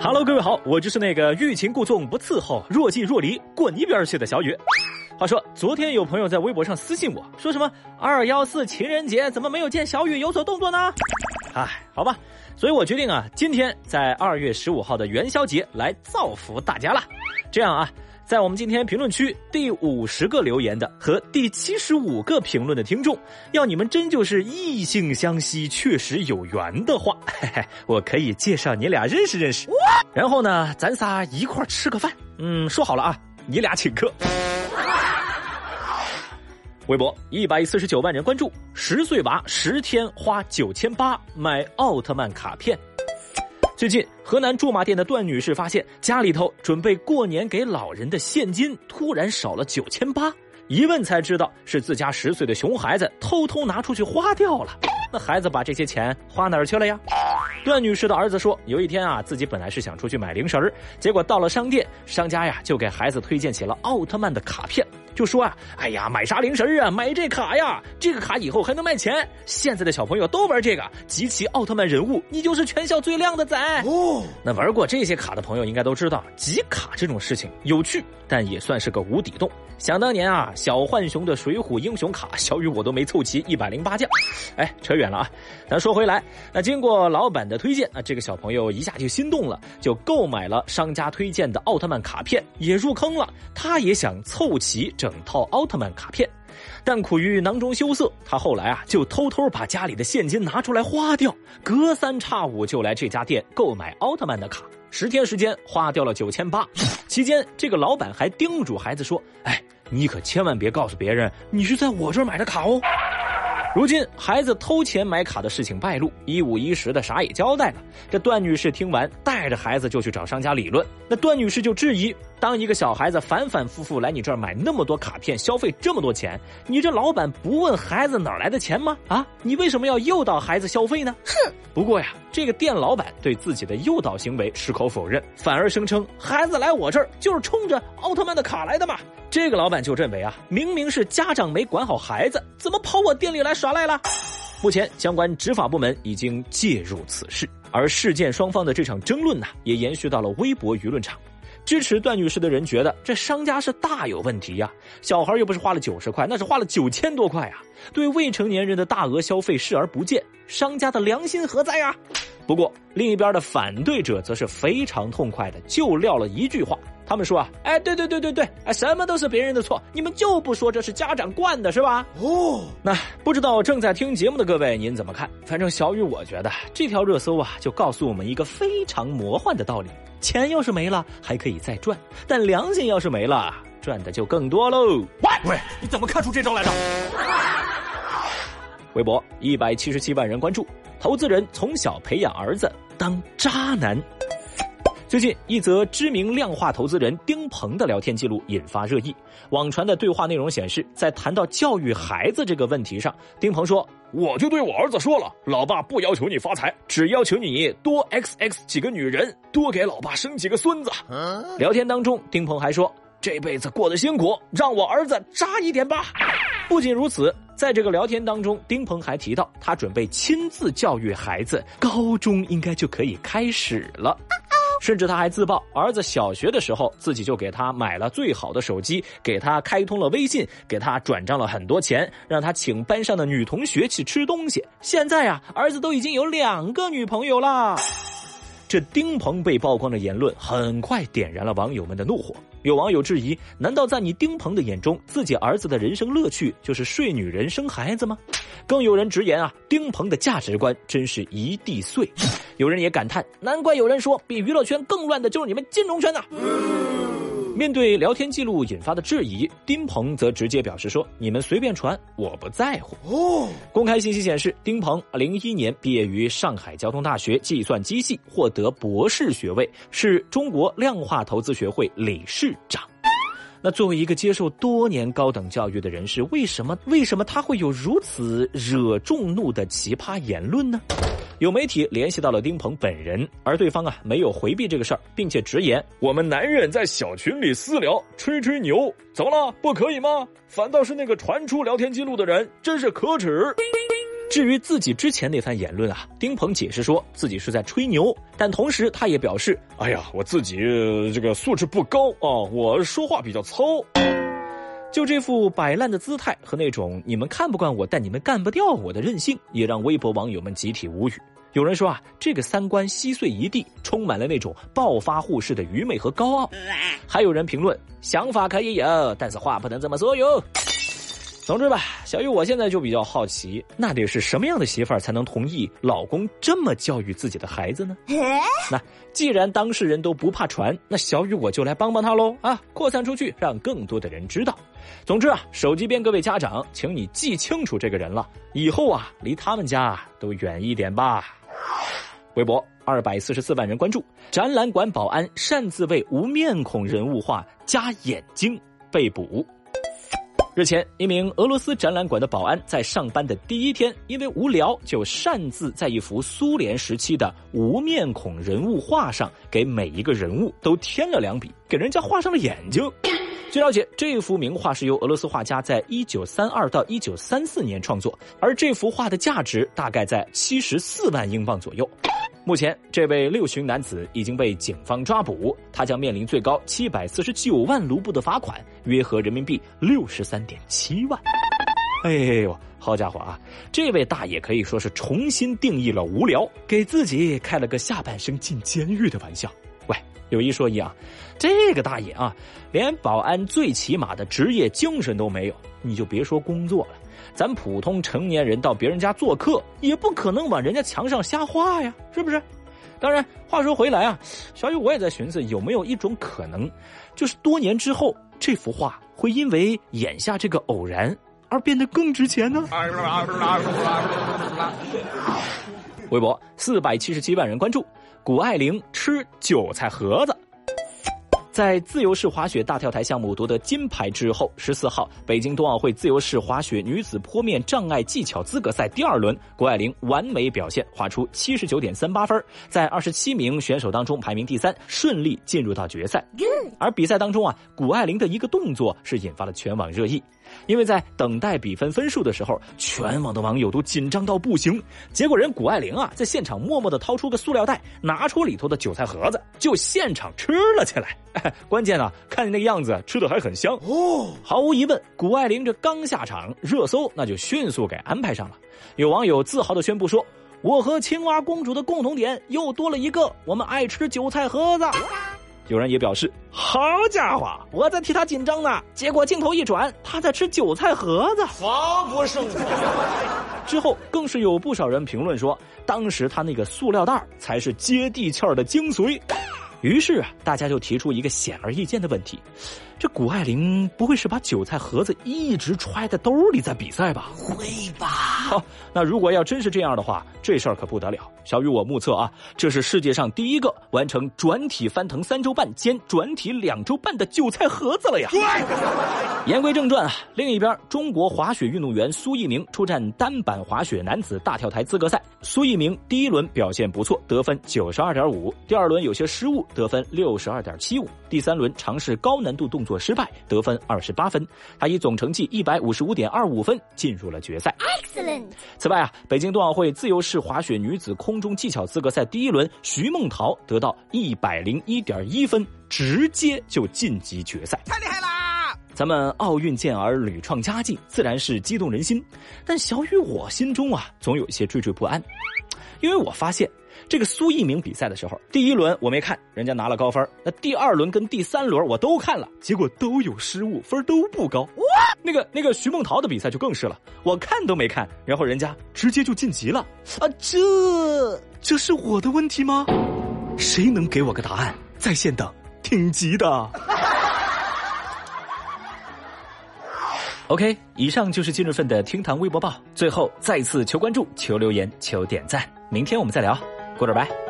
Hello，各位好，我就是那个欲擒故纵不伺候，若即若离，滚一边去的小雨。话说，昨天有朋友在微博上私信我说什么二幺四情人节怎么没有见小雨有所动作呢？哎，好吧，所以我决定啊，今天在二月十五号的元宵节来造福大家了。这样啊，在我们今天评论区第五十个留言的和第七十五个评论的听众，要你们真就是异性相吸，确实有缘的话，嘿嘿，我可以介绍你俩认识认识。然后呢，咱仨一块吃个饭。嗯，说好了啊，你俩请客。微博一百四十九万人关注，十岁娃十天花九千八买奥特曼卡片。最近，河南驻马店的段女士发现家里头准备过年给老人的现金突然少了九千八，一问才知道是自家十岁的熊孩子偷偷拿出去花掉了。那孩子把这些钱花哪儿去了呀？段女士的儿子说，有一天啊，自己本来是想出去买零食儿，结果到了商店，商家呀就给孩子推荐起了奥特曼的卡片。就说啊，哎呀，买啥零食啊？买这卡呀，这个卡以后还能卖钱。现在的小朋友都玩这个，集齐奥特曼人物，你就是全校最靓的仔哦。那玩过这些卡的朋友应该都知道，集卡这种事情有趣，但也算是个无底洞。想当年啊，小浣熊的水浒英雄卡，小雨我都没凑齐一百零八将。哎，扯远了啊，咱说回来，那经过老板的推荐啊，这个小朋友一下就心动了，就购买了商家推荐的奥特曼卡片，也入坑了。他也想凑齐。整套奥特曼卡片，但苦于囊中羞涩，他后来啊就偷偷把家里的现金拿出来花掉，隔三差五就来这家店购买奥特曼的卡，十天时间花掉了九千八。期间，这个老板还叮嘱孩子说：“哎，你可千万别告诉别人你是在我这儿买的卡哦。”如今孩子偷钱买卡的事情败露，一五一十的啥也交代了。这段女士听完，带着孩子就去找商家理论。那段女士就质疑：当一个小孩子反反复复来你这儿买那么多卡片，消费这么多钱，你这老板不问孩子哪来的钱吗？啊，你为什么要诱导孩子消费呢？哼！不过呀，这个店老板对自己的诱导行为矢口否认，反而声称孩子来我这儿就是冲着奥特曼的卡来的嘛。这个老板就认为啊，明明是家长没管好孩子，怎么跑我店里来耍赖了？目前相关执法部门已经介入此事，而事件双方的这场争论呢，也延续到了微博舆论场。支持段女士的人觉得这商家是大有问题呀，小孩又不是花了九十块，那是花了九千多块啊，对未成年人的大额消费视而不见，商家的良心何在呀？不过另一边的反对者则是非常痛快的就撂了一句话。他们说啊，哎，对对对对对，哎，什么都是别人的错，你们就不说这是家长惯的，是吧？哦，那不知道正在听节目的各位您怎么看？反正小雨我觉得这条热搜啊，就告诉我们一个非常魔幻的道理：钱要是没了还可以再赚，但良心要是没了，赚的就更多喽。喂喂，你怎么看出这招来的？微博一百七十七万人关注，投资人从小培养儿子当渣男。最近，一则知名量化投资人丁鹏的聊天记录引发热议。网传的对话内容显示，在谈到教育孩子这个问题上，丁鹏说：“我就对我儿子说了，老爸不要求你发财，只要求你多 XX 几个女人，多给老爸生几个孙子。”聊天当中，丁鹏还说：“这辈子过得辛苦，让我儿子渣一点吧。”不仅如此，在这个聊天当中，丁鹏还提到他准备亲自教育孩子，高中应该就可以开始了。甚至他还自曝，儿子小学的时候自己就给他买了最好的手机，给他开通了微信，给他转账了很多钱，让他请班上的女同学去吃东西。现在啊，儿子都已经有两个女朋友了。这丁鹏被曝光的言论很快点燃了网友们的怒火。有网友质疑：难道在你丁鹏的眼中，自己儿子的人生乐趣就是睡女人、生孩子吗？更有人直言啊，丁鹏的价值观真是一地碎。有人也感叹，难怪有人说比娱乐圈更乱的就是你们金融圈呐。面对聊天记录引发的质疑，丁鹏则直接表示说：“你们随便传，我不在乎。”哦，公开信息显示，丁鹏零一年毕业于上海交通大学计算机系，获得博士学位，是中国量化投资学会理事长。那作为一个接受多年高等教育的人士，为什么为什么他会有如此惹众怒的奇葩言论呢？有媒体联系到了丁鹏本人，而对方啊没有回避这个事儿，并且直言：“我们男人在小群里私聊吹吹牛，怎么了？不可以吗？反倒是那个传出聊天记录的人，真是可耻。”至于自己之前那番言论啊，丁鹏解释说自己是在吹牛，但同时他也表示：“哎呀，我自己这个素质不高啊，我说话比较糙。”就这副摆烂的姿态和那种你们看不惯我，但你们干不掉我的任性，也让微博网友们集体无语。有人说啊，这个三观稀碎一地，充满了那种暴发户式的愚昧和高傲。还有人评论：想法可以有，但是话不能这么说哟。总之吧，小雨，我现在就比较好奇，那得是什么样的媳妇儿才能同意老公这么教育自己的孩子呢？那既然当事人都不怕传，那小雨我就来帮帮他喽啊！扩散出去，让更多的人知道。总之啊，手机边各位家长，请你记清楚这个人了，以后啊，离他们家都远一点吧。微博二百四十四万人关注，展览馆保安擅自为无面孔人物画加眼睛被捕。日前，一名俄罗斯展览馆的保安在上班的第一天，因为无聊，就擅自在一幅苏联时期的无面孔人物画上，给每一个人物都添了两笔，给人家画上了眼睛。据了解，这幅名画是由俄罗斯画家在一九三二到一九三四年创作，而这幅画的价值大概在七十四万英镑左右。目前，这位六旬男子已经被警方抓捕，他将面临最高七百四十九万卢布的罚款，约合人民币六十三点七万。哎呦，好家伙啊！这位大爷可以说是重新定义了无聊，给自己开了个下半生进监狱的玩笑。喂，有一说一啊，这个大爷啊，连保安最起码的职业精神都没有，你就别说工作了。咱普通成年人到别人家做客，也不可能往人家墙上瞎画呀，是不是？当然，话说回来啊，小雨我也在寻思，有没有一种可能，就是多年之后，这幅画会因为眼下这个偶然而变得更值钱呢？微博四百七十七万人关注，谷爱凌吃韭菜盒子。在自由式滑雪大跳台项目夺得金牌之后，十四号北京冬奥会自由式滑雪女子坡面障碍技巧资格赛第二轮，谷爱凌完美表现，滑出七十九点三八分，在二十七名选手当中排名第三，顺利进入到决赛。而比赛当中啊，谷爱凌的一个动作是引发了全网热议。因为在等待比分分数的时候，全网的网友都紧张到不行。结果人谷爱凌啊，在现场默默的掏出个塑料袋，拿出里头的韭菜盒子，就现场吃了起来。关键啊，看你那个样子，吃的还很香哦。毫无疑问，谷爱凌这刚下场，热搜那就迅速给安排上了。有网友自豪的宣布说：“我和青蛙公主的共同点又多了一个，我们爱吃韭菜盒子。”有人也表示：“好家伙，我在替他紧张呢。”结果镜头一转，他在吃韭菜盒子，防不胜防。之后更是有不少人评论说，当时他那个塑料袋才是接地气儿的精髓。于是啊，大家就提出一个显而易见的问题。这谷爱凌不会是把韭菜盒子一直揣在兜里在比赛吧？会吧。好，那如果要真是这样的话，这事儿可不得了。小雨，我目测啊，这是世界上第一个完成转体翻腾三周半兼转体两周半的韭菜盒子了呀！言归正传啊，另一边，中国滑雪运动员苏翊鸣出战单板滑雪男子大跳台资格赛。苏翊鸣第一轮表现不错，得分九十二点五；第二轮有些失误，得分六十二点七五；第三轮尝试高难度动作。失败，得分二十八分，他以总成绩一百五十五点二五分进入了决赛。Excellent。此外啊，北京冬奥会自由式滑雪女子空中技巧资格赛第一轮，徐梦桃得到一百零一点一分，直接就晋级决赛。太厉害啦！咱们奥运健儿屡创佳绩，自然是激动人心。但小雨我心中啊，总有一些惴惴不安，因为我发现。这个苏翊鸣比赛的时候，第一轮我没看，人家拿了高分。那第二轮跟第三轮我都看了，结果都有失误，分都不高。哇那个那个徐梦桃的比赛就更是了，我看都没看，然后人家直接就晋级了。啊，这这是我的问题吗？谁能给我个答案？在线等，挺急的。OK，以上就是今日份的厅堂微博报。最后再次求关注、求留言、求点赞。明天我们再聊。Goodbye.